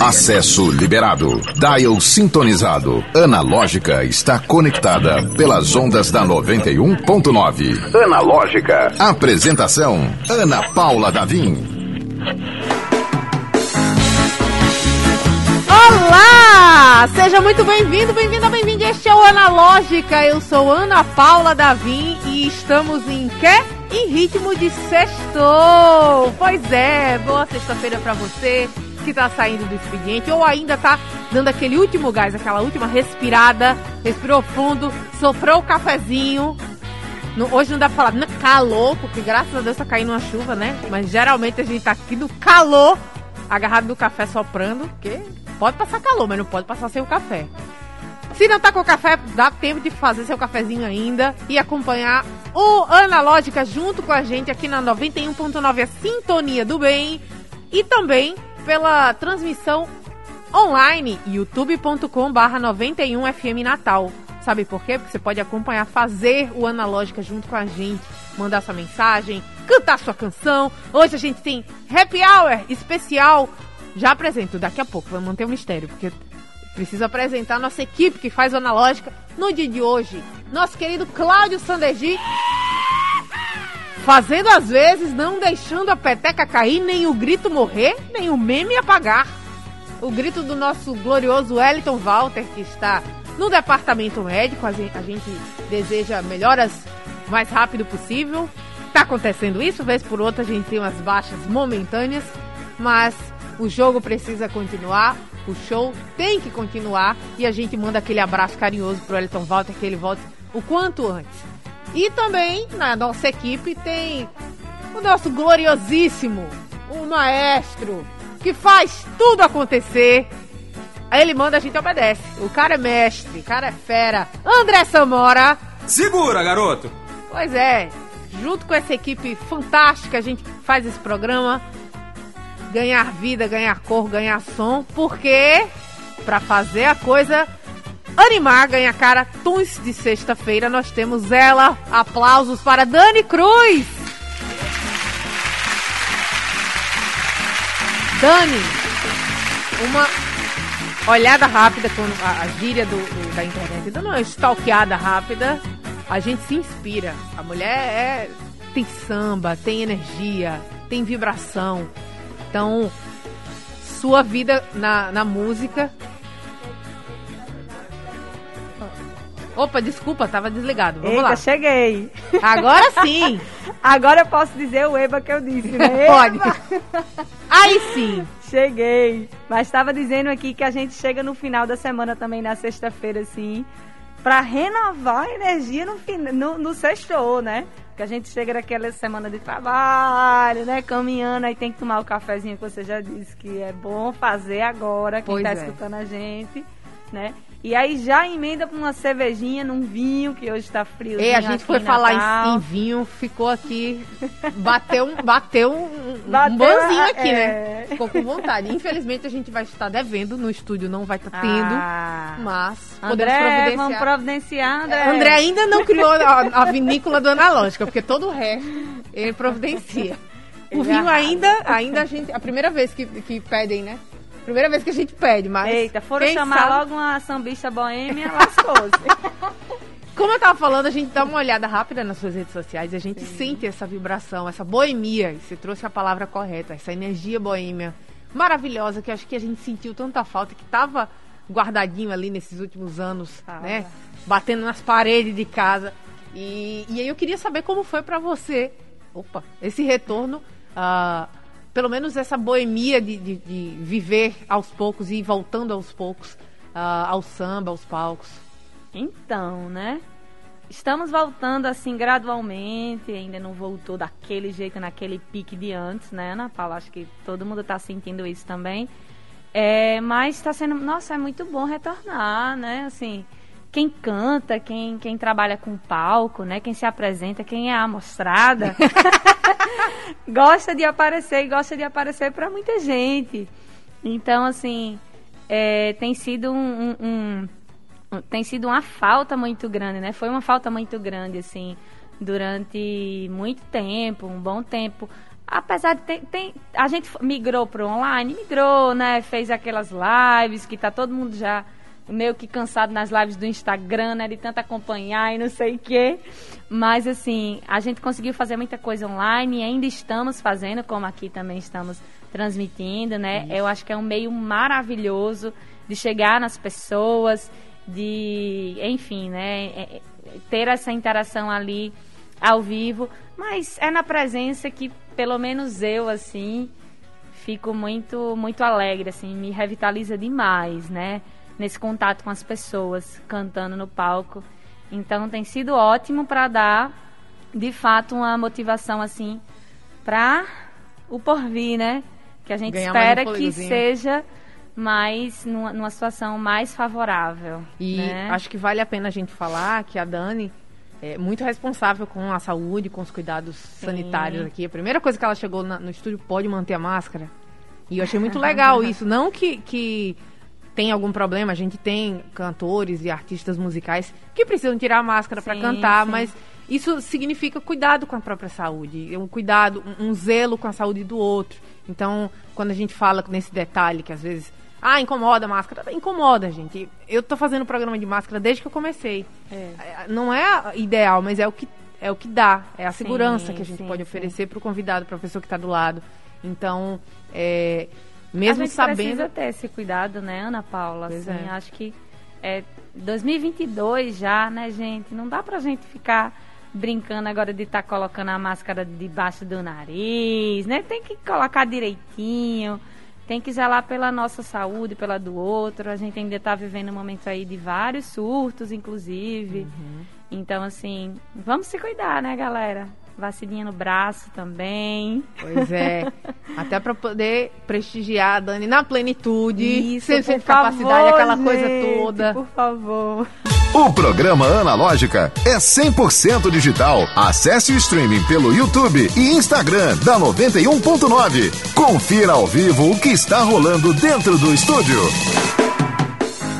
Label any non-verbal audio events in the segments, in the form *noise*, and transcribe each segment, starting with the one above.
Acesso liberado. Dial sintonizado. Analógica está conectada pelas ondas da 91.9. Analógica. Apresentação: Ana Paula Davim. Olá! Seja muito bem-vindo, bem-vinda, bem-vindo. Este é o Analógica. Eu sou Ana Paula Davim e estamos em quê? Em ritmo de sextou. Pois é, boa sexta-feira para você que tá saindo do expediente ou ainda tá dando aquele último gás, aquela última respirada, respirou fundo, soprou o cafezinho. No, hoje não dá pra falar no calor, porque graças a Deus tá caindo uma chuva, né? Mas geralmente a gente tá aqui no calor, agarrado no café soprando, porque pode passar calor, mas não pode passar sem o café. Se não tá com o café, dá tempo de fazer seu cafezinho ainda e acompanhar o Analógica junto com a gente aqui na 91.9, a Sintonia do Bem. E também pela transmissão online youtube.com/barra 91 FM Natal. Sabe por quê? Porque você pode acompanhar, fazer o Analógica junto com a gente, mandar sua mensagem, cantar sua canção. Hoje a gente tem Happy Hour especial. Já apresento daqui a pouco, vamos manter o mistério, porque preciso apresentar nossa equipe que faz o Analógica no dia de hoje. Nosso querido Cláudio Sandergi Fazendo às vezes, não deixando a peteca cair, nem o grito morrer, nem o meme apagar. O grito do nosso glorioso Wellington Walter, que está no departamento médico, a gente, deseja melhoras o mais rápido possível. Está acontecendo isso, vez por outra a gente tem umas baixas momentâneas, mas o jogo precisa continuar, o show tem que continuar e a gente manda aquele abraço carinhoso pro Wellington Walter que ele volte o quanto antes. E também na nossa equipe tem o nosso gloriosíssimo, o maestro, que faz tudo acontecer. Aí ele manda, a gente obedece. O cara é mestre, o cara é fera. André Samora. Segura, garoto! Pois é, junto com essa equipe fantástica, a gente faz esse programa ganhar vida, ganhar cor, ganhar som, porque para fazer a coisa animar, ganha cara, tuns de sexta-feira, nós temos ela. Aplausos para Dani Cruz. Dani, uma olhada rápida com a, a gíria do, do, da internet, dando uma stalkeada rápida, a gente se inspira. A mulher é, tem samba, tem energia, tem vibração. Então, sua vida na, na música Opa, desculpa, tava desligado. Vamos Eita, lá. cheguei. Agora *laughs* sim. Agora eu posso dizer o Eba que eu disse, né? *laughs* Pode. Aí sim. Cheguei. Mas estava dizendo aqui que a gente chega no final da semana também, na sexta-feira, assim, para renovar a energia no, no, no sextou, né? Que a gente chega naquela semana de trabalho, né? Caminhando, aí tem que tomar o cafezinho que você já disse que é bom fazer agora, quem pois tá é. escutando a gente, né? E aí já emenda com uma cervejinha num vinho, que hoje está frio. É, a gente foi falar em, vinho, ficou aqui, bateu, bateu um, bateu, um banzinho aqui, né? é... né? Ficou com vontade. Infelizmente a gente vai estar devendo, no estúdio não vai estar tá tendo, ah. mas André, providenciar. vamos providenciar, André. André ainda não criou a, a vinícola do Analógica, porque todo o resto ele providencia. O vinho ainda, ainda a gente, a primeira vez que, que pedem, né? Primeira vez que a gente pede, mas. Eita, foram chamar sabe... logo uma sambista boêmia, *laughs* lascou-se. *laughs* Como eu tava falando, a gente dá uma olhada rápida nas suas redes sociais e a gente Sim. sente essa vibração, essa boemia. E você trouxe a palavra correta, essa energia boêmia maravilhosa que acho que a gente sentiu tanta falta, que tava guardadinho ali nesses últimos anos, ah, né? Batendo nas paredes de casa. E, e aí eu queria saber como foi para você, opa, esse retorno. Uh, pelo menos essa boemia de, de, de viver aos poucos e ir voltando aos poucos uh, ao samba, aos palcos? Então, né? Estamos voltando assim gradualmente, ainda não voltou daquele jeito, naquele pique de antes, né, Ana Paula? Acho que todo mundo está sentindo isso também. É, mas está sendo, nossa, é muito bom retornar, né? Assim, quem canta, quem, quem trabalha com palco, né? Quem se apresenta, quem é amostrada, *laughs* *laughs* gosta de aparecer e gosta de aparecer para muita gente. Então, assim, é, tem sido um, um, um, tem sido uma falta muito grande, né? Foi uma falta muito grande, assim, durante muito tempo, um bom tempo. apesar de ter, tem, a gente migrou para online, migrou, né? Fez aquelas lives que tá todo mundo já meio que cansado nas lives do Instagram, né? De tanto acompanhar e não sei o quê. Mas, assim, a gente conseguiu fazer muita coisa online e ainda estamos fazendo, como aqui também estamos transmitindo, né? Isso. Eu acho que é um meio maravilhoso de chegar nas pessoas, de, enfim, né? É, é, ter essa interação ali ao vivo. Mas é na presença que, pelo menos eu, assim, fico muito, muito alegre, assim, me revitaliza demais, né? Nesse contato com as pessoas, cantando no palco. Então tem sido ótimo para dar, de fato, uma motivação assim para o porvir, né? Que a gente Ganhar espera um que seja mais numa, numa, situação mais favorável. E né? acho que vale a pena a gente falar que a Dani é muito responsável com a saúde, com os cuidados Sim. sanitários aqui. A primeira coisa que ela chegou na, no estúdio pode manter a máscara. E eu achei muito *laughs* legal isso. Não que, que tem algum problema, a gente tem cantores e artistas musicais que precisam tirar a máscara para cantar, sim. mas isso significa cuidado com a própria saúde, um cuidado, um, um zelo com a saúde do outro. Então, quando a gente fala nesse detalhe que às vezes ah, incomoda a máscara. Incomoda, gente. Eu tô fazendo programa de máscara desde que eu comecei. É. é não é ideal, mas é o que, é o que dá. É a segurança sim, que a gente sim, pode oferecer para o convidado, para a pessoa que está do lado. Então, é, mesmo a gente sabendo. precisa ter esse cuidado, né, Ana Paula? Assim, é. acho que é 2022 já, né, gente? Não dá pra gente ficar brincando agora de estar tá colocando a máscara debaixo do nariz, né? Tem que colocar direitinho, tem que zelar pela nossa saúde, pela do outro. A gente ainda está vivendo um momento aí de vários surtos, inclusive. Uhum. Então, assim, vamos se cuidar, né, galera? Vacilinha no braço também. Pois é. *laughs* Até para poder prestigiar a Dani na plenitude. Isso, sem, sem capacidade, aquela gente, coisa toda. Por favor. O programa Analógica é 100% digital. Acesse o streaming pelo YouTube e Instagram da 91.9. Confira ao vivo o que está rolando dentro do estúdio.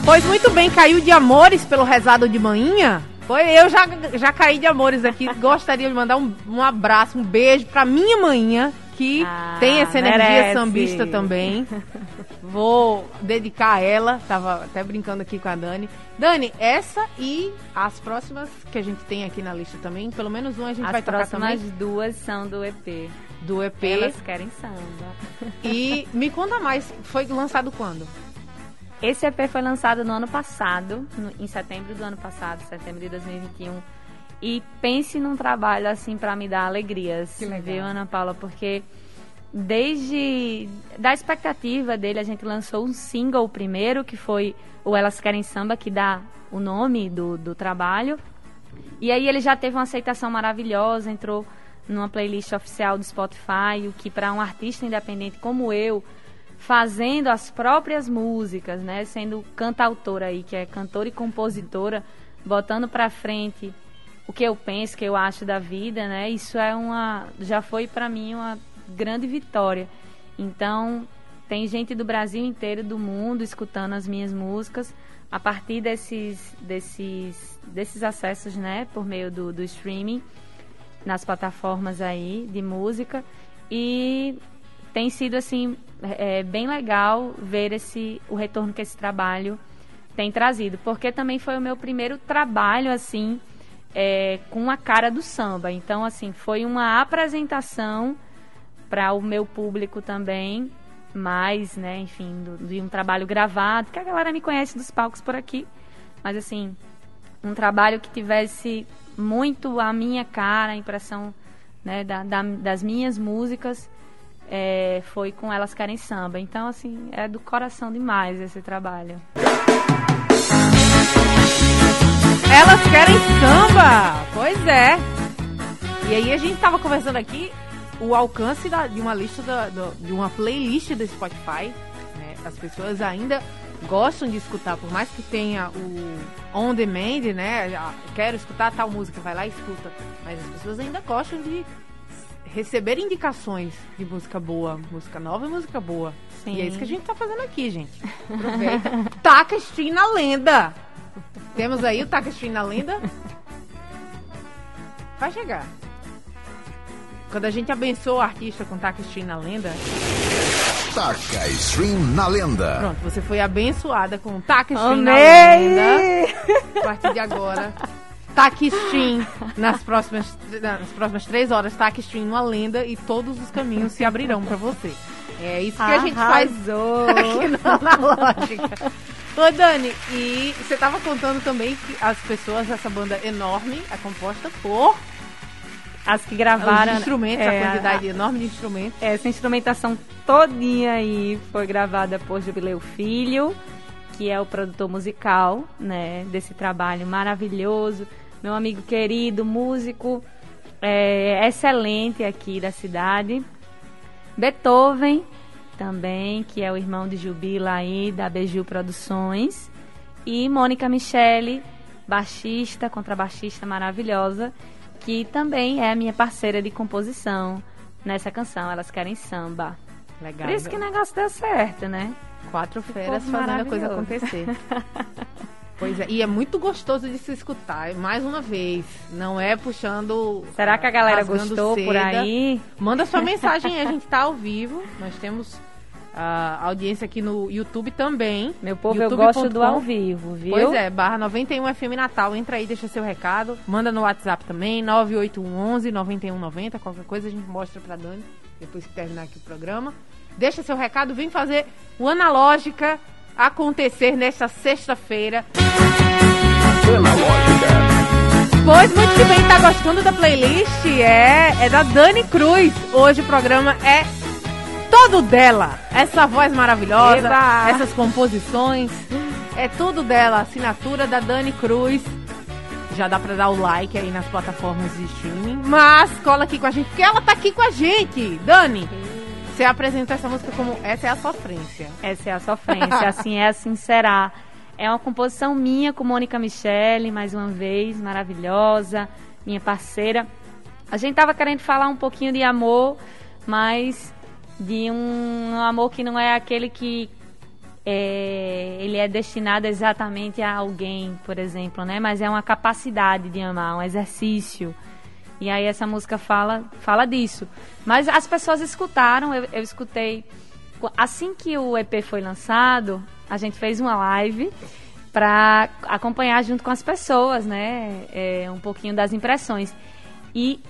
Pois muito bem, caiu de amores pelo rezado de manhã. Foi, eu já, já caí de amores aqui. Gostaria de mandar um, um abraço, um beijo pra minha manhã, que ah, tem essa energia merece. sambista também. Vou dedicar a ela. Tava até brincando aqui com a Dani. Dani, essa e as próximas que a gente tem aqui na lista também, pelo menos uma a gente as vai tocar também. As próximas duas são do EP. Do EP. Elas querem samba. E me conta mais, foi lançado quando? Esse EP foi lançado no ano passado, no, em setembro do ano passado, setembro de 2021. E pense num trabalho assim para me dar alegrias, viu, Ana Paula? Porque desde da expectativa dele, a gente lançou um single primeiro, que foi o Elas Querem Samba, que dá o nome do, do trabalho. E aí ele já teve uma aceitação maravilhosa, entrou numa playlist oficial do Spotify, o que para um artista independente como eu fazendo as próprias músicas, né? Sendo cantautora aí, que é cantora e compositora, botando para frente o que eu penso, o que eu acho da vida, né? Isso é uma já foi para mim uma grande vitória. Então, tem gente do Brasil inteiro, do mundo escutando as minhas músicas a partir desses desses desses acessos, né, por meio do, do streaming nas plataformas aí de música e tem sido assim é, bem legal ver esse o retorno que esse trabalho tem trazido, porque também foi o meu primeiro trabalho assim é, com a cara do samba. Então assim foi uma apresentação para o meu público também, mais, né, enfim, do, de um trabalho gravado, que a galera me conhece dos palcos por aqui, mas assim um trabalho que tivesse muito a minha cara, a impressão né, da, da, das minhas músicas é, foi com Elas Querem Samba. Então, assim, é do coração demais esse trabalho. Elas querem samba! Pois é. E aí a gente tava conversando aqui o alcance da, de uma lista da, de uma playlist do Spotify. Né? As pessoas ainda gostam de escutar, por mais que tenha o on demand, né? Ah, quero escutar tal música, vai lá e escuta. Mas as pessoas ainda gostam de receber indicações de música boa, música nova e música boa. Sim. E é isso que a gente tá fazendo aqui, gente. *laughs* Aproveita. Taca Stream na lenda. Temos aí o Taca Stream na lenda. Vai chegar. quando a gente abençoa o artista com Taca Stream na lenda. Taca Stream na lenda. Pronto, você foi abençoada com Taca Stream Amei! na lenda. A partir de agora. Taque Stream nas próximas, nas próximas três horas, Taque Stream uma lenda e todos os caminhos se abrirão pra você. É isso que a gente faz Arrasou. *laughs* aqui no Analógica. Ô Dani, e você tava contando também que as pessoas dessa banda enorme é composta por As que gravaram. os instrumentos, é, a quantidade enorme de instrumentos. Essa instrumentação todinha aí foi gravada por Jubileu Filho, que é o produtor musical, né, desse trabalho maravilhoso. Meu amigo querido, músico, é, excelente aqui da cidade. Beethoven também, que é o irmão de Jubila aí, da Beiju Produções. E Mônica Michele, baixista, contrabaixista maravilhosa, que também é a minha parceira de composição nessa canção. Elas querem samba. Legal. Por isso que o negócio deu certo, né? Quatro feras Ficou fazendo a coisa acontecer. *laughs* pois é, e é muito gostoso de se escutar. Mais uma vez, não é puxando. Será que a galera gostou por seda. aí? Manda sua mensagem aí, a gente tá ao vivo. Nós temos a audiência aqui no YouTube também. Meu povo, eu youtube.com. gosto do ao vivo, viu? Pois é, barra 91 FM Natal. Entra aí, deixa seu recado. Manda no WhatsApp também, 98111 9190. Qualquer coisa a gente mostra pra Dani depois que terminar aqui o programa. Deixa seu recado, vem fazer o Analógica acontecer nesta sexta-feira. Pois muito que bem, tá gostando da playlist? É, é da Dani Cruz. Hoje o programa é todo dela. Essa voz maravilhosa, Eba! essas composições, é tudo dela. Assinatura da Dani Cruz. Já dá pra dar o like aí nas plataformas de streaming. Mas cola aqui com a gente, porque ela tá aqui com a gente. Dani, você apresentou essa música como Essa é a Sofrência. Essa é a sofrência, *laughs* assim é, assim será. É uma composição minha com Mônica Michele, mais uma vez, maravilhosa, minha parceira. A gente tava querendo falar um pouquinho de amor, mas de um amor que não é aquele que é, ele é destinado exatamente a alguém, por exemplo, né? Mas é uma capacidade de amar, um exercício. E aí essa música fala, fala disso. Mas as pessoas escutaram, eu, eu escutei. Assim que o EP foi lançado, a gente fez uma live para acompanhar junto com as pessoas, né? É, um pouquinho das impressões. E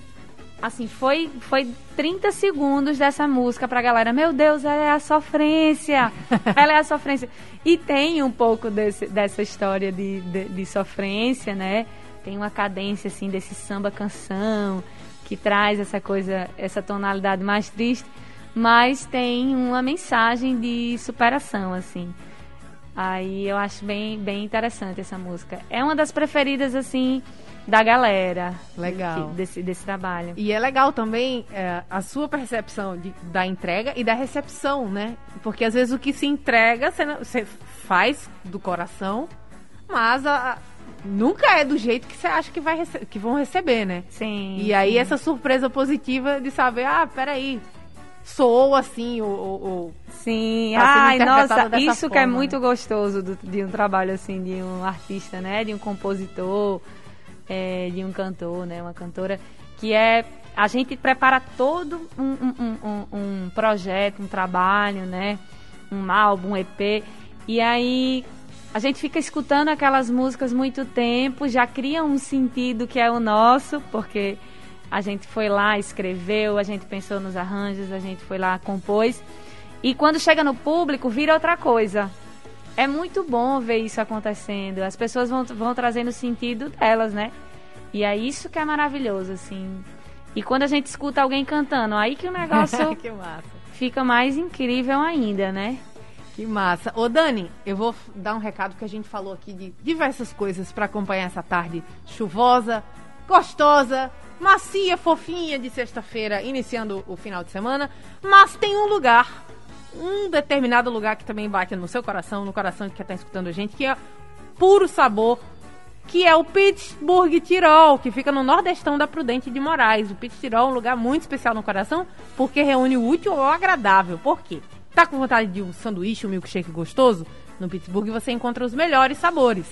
assim, foi, foi 30 segundos dessa música pra galera. Meu Deus, ela é a sofrência. *laughs* ela é a sofrência. E tem um pouco desse, dessa história de, de, de sofrência, né? Tem uma cadência, assim, desse samba canção, que traz essa coisa, essa tonalidade mais triste. Mas tem uma mensagem de superação, assim. Aí eu acho bem, bem interessante essa música. É uma das preferidas, assim, da galera. Legal. Desse, desse trabalho. E é legal também é, a sua percepção de- da entrega e da recepção, né? Porque às vezes o que se entrega você, você faz do coração, mas a- nunca é do jeito que você acha que, vai que vão receber, né? Sim. E aí sim. essa surpresa positiva de saber, ah, peraí, soou assim, ou- Sim, tá ai, nossa, isso que é forma, muito né? gostoso do- de um trabalho assim, de um artista, né? De um compositor, é, de um cantor, né? Uma cantora, que é a gente prepara todo um, um- um- um- um projeto, um trabalho, né? Um álbum, um EP, e aí a gente fica escutando aquelas músicas muito tempo, já cria um sentido que é o nosso, porque a gente foi lá, escreveu, a gente pensou nos arranjos, a gente foi lá, compôs. E quando chega no público, vira outra coisa. É muito bom ver isso acontecendo. As pessoas vão, vão trazendo o sentido delas, né? E é isso que é maravilhoso, assim. E quando a gente escuta alguém cantando, aí que o *laughs* negócio que fica mais incrível ainda, né? Que massa. Ô, Dani, eu vou dar um recado que a gente falou aqui de diversas coisas para acompanhar essa tarde chuvosa, gostosa, macia, fofinha de sexta-feira, iniciando o final de semana. Mas tem um lugar, um determinado lugar que também bate no seu coração, no coração de quem está escutando a gente, que é puro sabor, que é o Pittsburgh Tirol, que fica no nordestão da Prudente de Moraes. O Pittsburgh Tirol é um lugar muito especial no coração, porque reúne o útil ao agradável. Por quê? Tá com vontade de um sanduíche, um milkshake gostoso? No Pittsburgh você encontra os melhores sabores.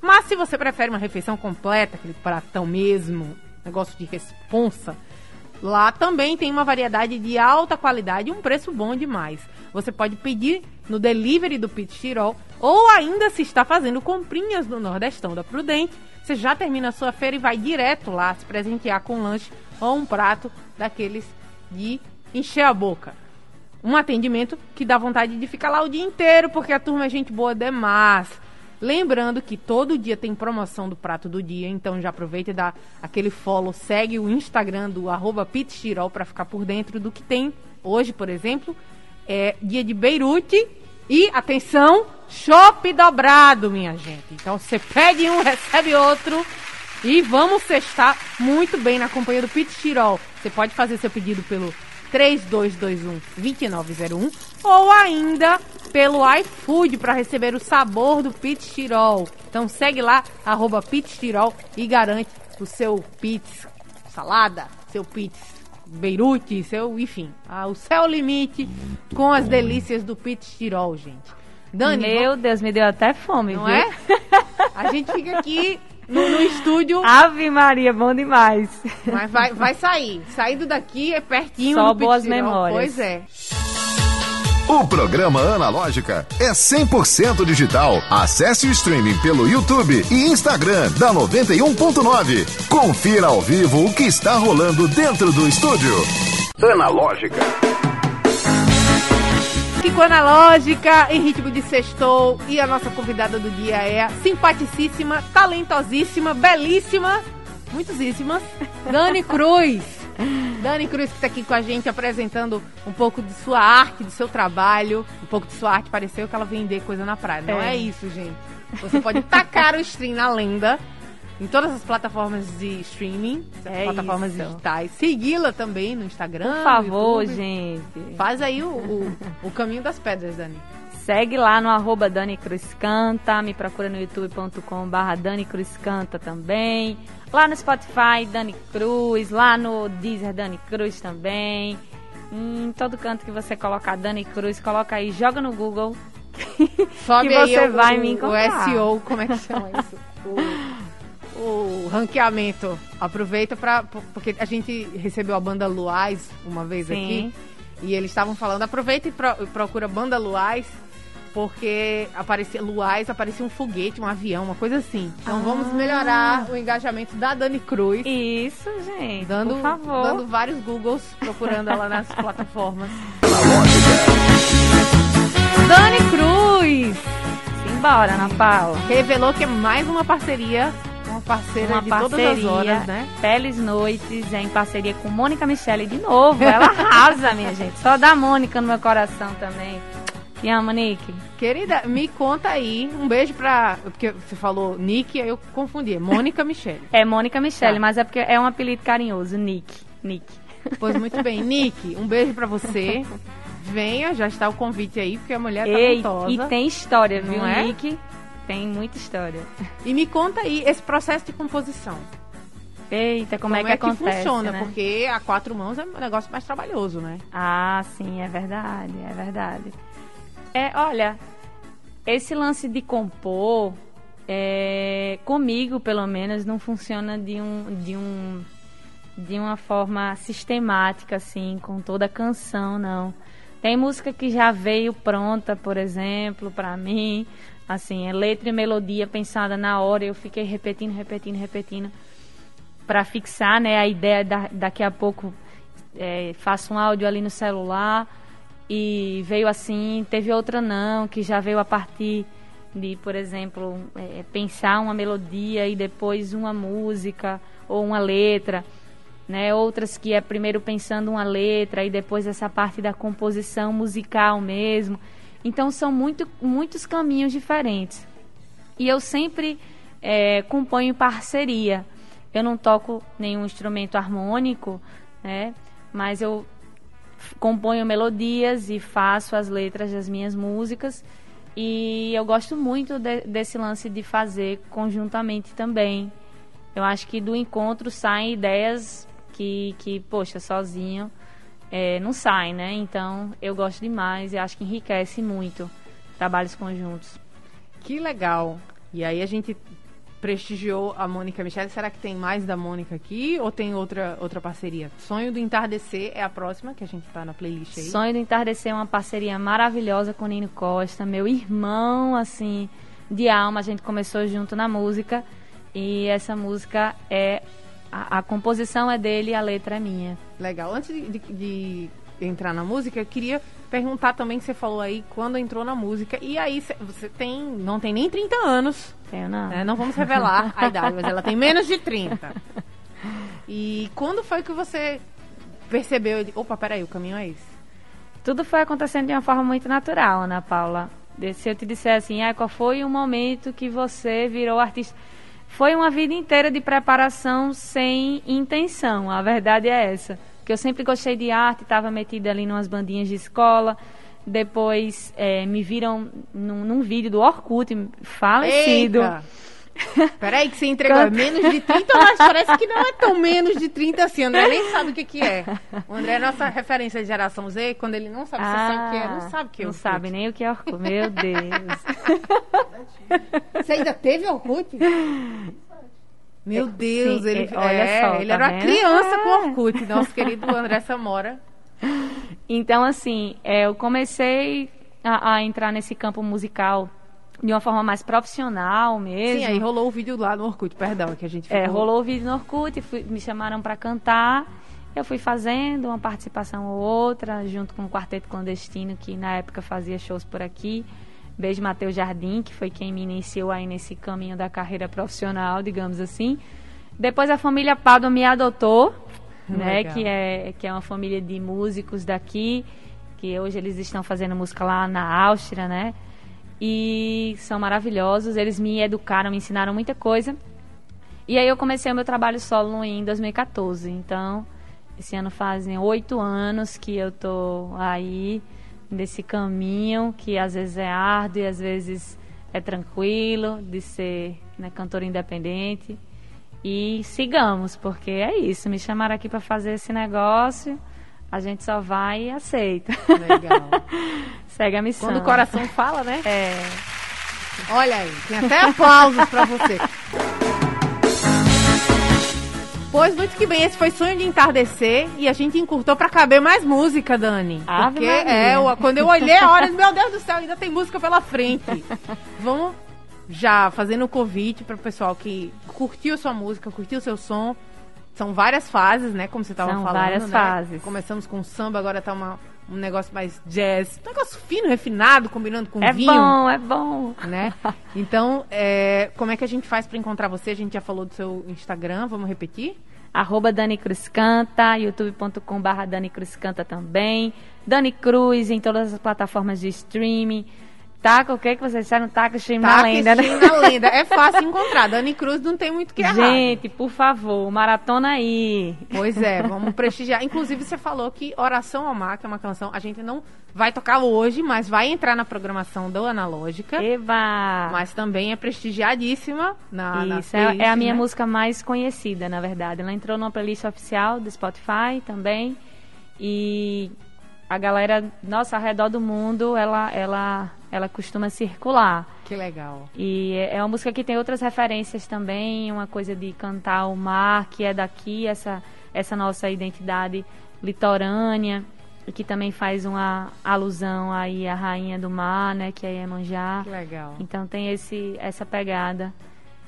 Mas se você prefere uma refeição completa, aquele pratão mesmo, negócio de responsa, Lá também tem uma variedade de alta qualidade e um preço bom demais. Você pode pedir no delivery do Pit Tirol ou ainda se está fazendo comprinhas no Nordestão da Prudente, você já termina a sua feira e vai direto lá se presentear com um lanche ou um prato daqueles de encher a boca. Um atendimento que dá vontade de ficar lá o dia inteiro, porque a turma é gente boa demais. Lembrando que todo dia tem promoção do prato do dia, então já aproveita e dá aquele follow, segue o Instagram do arroba para ficar por dentro do que tem. Hoje, por exemplo, é dia de Beirute e, atenção, chopp dobrado, minha gente. Então você pede um, *laughs* recebe outro e vamos cestar muito bem na companhia do Pit Tirol. Você pode fazer seu pedido pelo 3221 2901 ou ainda pelo iFood para receber o sabor do Pit Tirol. Então segue lá, arroba Pit Tirol e garante o seu pits salada, seu pits Beirute, seu, enfim, ah, o céu limite com as delícias do Pit Tirol, gente. Dani, Meu Deus, me deu até fome, não viu? é? *laughs* A gente fica aqui no, no, estúdio. Ave Maria, bom demais. Mas vai, vai sair. Saindo daqui é pertinho Só do boas memórias. Pois é. O programa Analógica é 100% digital. Acesse o streaming pelo YouTube e Instagram da 91.9. Confira ao vivo o que está rolando dentro do estúdio. Analógica. Kiko Analógica, em ritmo de sextou. E a nossa convidada do dia é simpaticíssima, talentosíssima, belíssima, muitíssimas, Dani Cruz. Dani Cruz que está aqui com a gente apresentando um pouco de sua arte, do seu trabalho. Um pouco de sua arte, pareceu que ela vender coisa na praia. Não é, é isso, gente. Você pode tacar o stream na lenda em todas as plataformas de streaming, é plataformas isso. digitais. Segui-la também no Instagram. Por favor, gente. Faz aí o, o, o, caminho das pedras, Dani. Segue lá no arroba Dani Cruz Canta, me procura no youtube.com barra Dani Cruz Canta também. Lá no Spotify, Dani Cruz. Lá no Deezer, Dani Cruz também. Em todo canto que você colocar Dani Cruz, coloca aí, joga no Google. *laughs* Sobe que você aí vai o, me encontrar. O SEO, como é que chama isso? *laughs* o, ranqueamento. Aproveita para porque a gente recebeu a banda Luais uma vez Sim. aqui e eles estavam falando, aproveita e pro, procura banda Luais porque aparecia Luais, aparecia um foguete, um avião, uma coisa assim. Então ah. vamos melhorar o engajamento da Dani Cruz. Isso, gente. Dando, por favor. dando vários Googles, procurando ela nas *laughs* plataformas. Dani Cruz! Simbora, Ana Paula. Revelou que é mais uma parceria parceira uma de parceria, todas as horas, né? Peles Noites, em parceria com Mônica Michele de novo. Ela arrasa, *laughs* minha gente. Só da Mônica no meu coração também. Te amo, Nick. Querida, me conta aí. Um beijo pra. Porque você falou Nick, aí eu confundi. É Mônica Michele. É Mônica Michele, tá. mas é porque é um apelido carinhoso, Nick. Nick. Pois muito bem. *laughs* Nick, um beijo pra você. Venha, já está o convite aí, porque a mulher tá Ei. E tem história, viu, Não é? Nick? Tem muita história. E me conta aí esse processo de composição. Eita, como, como é que é acontece? Que funciona, né? porque a quatro mãos é um negócio mais trabalhoso, né? Ah, sim, é verdade, é verdade. É, olha, esse lance de compor, é, comigo pelo menos, não funciona de um, de um de uma forma sistemática, assim, com toda a canção, não. Tem música que já veio pronta, por exemplo, para mim, assim, é letra e melodia pensada na hora, eu fiquei repetindo, repetindo, repetindo, para fixar, né, a ideia da, daqui a pouco é, faço um áudio ali no celular e veio assim, teve outra não, que já veio a partir de, por exemplo, é, pensar uma melodia e depois uma música ou uma letra, né? Outras que é primeiro pensando uma letra e depois essa parte da composição musical mesmo. Então são muito, muitos caminhos diferentes. E eu sempre é, componho parceria. Eu não toco nenhum instrumento harmônico, né? Mas eu componho melodias e faço as letras das minhas músicas. E eu gosto muito de, desse lance de fazer conjuntamente também. Eu acho que do encontro saem ideias que, que poxa, sozinho é, não saem, né? Então eu gosto demais e acho que enriquece muito trabalhos conjuntos. Que legal! E aí a gente prestigiou a Mônica Michele. Será que tem mais da Mônica aqui ou tem outra, outra parceria? Sonho do Entardecer é a próxima que a gente tá na playlist aí. Sonho do Entardecer é uma parceria maravilhosa com o Nino Costa, meu irmão, assim, de alma. A gente começou junto na música e essa música é. A, a composição é dele e a letra é minha. Legal. Antes de, de, de entrar na música, eu queria perguntar também que você falou aí quando entrou na música. E aí você tem. não tem nem 30 anos. Tenho não. Né? Não vamos revelar a idade, mas ela tem menos de 30. *laughs* E quando foi que você percebeu? Opa, peraí, o caminho é esse. Tudo foi acontecendo de uma forma muito natural, Ana Paula. Se eu te disser assim, ah, qual foi o momento que você virou artista? Foi uma vida inteira de preparação sem intenção. A verdade é essa. Que eu sempre gostei de arte, estava metida ali em umas bandinhas de escola. Depois é, me viram num, num, vídeo do Orkut falecido. Eita. Peraí, que você entregou é menos de 30, mas parece que não é tão menos de 30 assim. O André nem sabe o que, que é. O André é nossa referência de geração Z, quando ele não sabe ah, o que é, não sabe o que é Não sabe nem o que é Orkut. Meu Deus. *laughs* Você ainda teve Orkut? Meu Deus, Sim, ele, é, olha é, só, ele tá era vendo? uma criança com Orkut, nosso querido André Samora. Então, assim, é, eu comecei a, a entrar nesse campo musical de uma forma mais profissional mesmo. Sim, aí rolou o vídeo lá no Orkut, perdão, que a gente é, ficou... É, rolou o vídeo no Orkut, fui, me chamaram para cantar. Eu fui fazendo uma participação ou outra, junto com o Quarteto Clandestino, que na época fazia shows por aqui. Beijo Matheus Jardim, que foi quem me iniciou aí nesse caminho da carreira profissional, digamos assim. Depois a família Pado me adotou, né, que é que é uma família de músicos daqui, que hoje eles estão fazendo música lá na Áustria, né? E são maravilhosos. Eles me educaram, me ensinaram muita coisa. E aí eu comecei o meu trabalho solo em 2014. Então, esse ano fazem oito anos que eu tô aí nesse caminho que às vezes é árduo e às vezes é tranquilo de ser né, cantora independente. E sigamos, porque é isso. Me chamaram aqui para fazer esse negócio a gente só vai e aceita. Legal. *laughs* Segue a missão. Quando o coração fala, né? É. Olha aí, tem até aplausos para você. Pois muito que bem, esse foi Sonho de Entardecer e a gente encurtou para caber mais música, Dani. Ave porque Maria. é, eu, quando eu olhei a hora, meu Deus do céu, ainda tem música pela frente. Vamos já fazendo o convite para o pessoal que curtiu sua música, curtiu seu som, são várias fases, né? Como você estava falando. São várias né? fases. Começamos com samba, agora tá uma, um negócio mais jazz. Um negócio fino, refinado, combinando com é vinho. É bom, é bom. Né? Então, é, como é que a gente faz para encontrar você? A gente já falou do seu Instagram, vamos repetir? Arroba Dani Cruz Canta, youtube.com barra Dani Cruz Canta também. Dani Cruz em todas as plataformas de streaming. Taca o que que vocês disseram? Taca stream Taca na lenda, né? stream na lenda. É *laughs* fácil encontrar. Dani Cruz não tem muito que errar. Gente, por favor, maratona aí. Pois é, vamos prestigiar. Inclusive, você falou que Oração ao Mar, que é uma canção, a gente não vai tocar hoje, mas vai entrar na programação do Analógica. Eba! Mas também é prestigiadíssima na Isso, na é, playlist, é a minha né? música mais conhecida, na verdade. Ela entrou numa playlist oficial do Spotify também. E a galera, nossa, ao redor do mundo, ela, ela, ela costuma circular. Que legal. E é é uma música que tem outras referências também, uma coisa de cantar o mar, que é daqui, essa, essa nossa identidade litorânea, e que também faz uma alusão aí à rainha do mar, né, que é Iemanjá. Que legal. Então tem esse, essa pegada.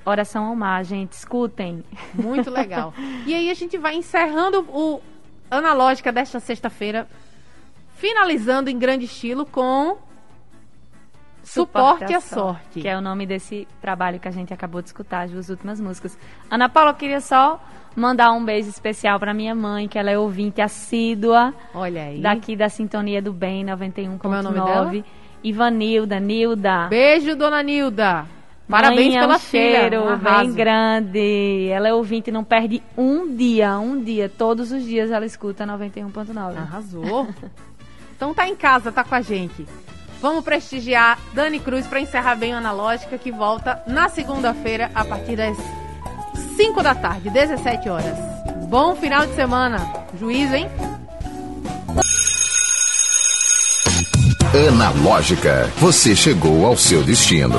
Oração ao mar, gente, escutem. Muito legal. *laughs* e aí a gente vai encerrando o Analógica desta sexta-feira, finalizando em grande estilo com Suporte à Sorte. Que é o nome desse trabalho que a gente acabou de escutar, as duas últimas músicas. Ana Paula, eu queria só mandar um beijo especial para minha mãe, que ela é ouvinte assídua Olha aí. daqui da Sintonia do Bem 91.9. Como é o nome dela? Ivanilda, Nilda. Beijo, dona Nilda. Parabéns é pela um cheiro. Um bem grande. Ela é ouvinte, não perde um dia, um dia. Todos os dias ela escuta 91.9. Arrasou. *laughs* então tá em casa, tá com a gente. Vamos prestigiar Dani Cruz para encerrar bem o Analógica, que volta na segunda-feira, a partir das 5 da tarde, 17 horas. Bom final de semana. Juízo, hein? Analógica, você chegou ao seu destino.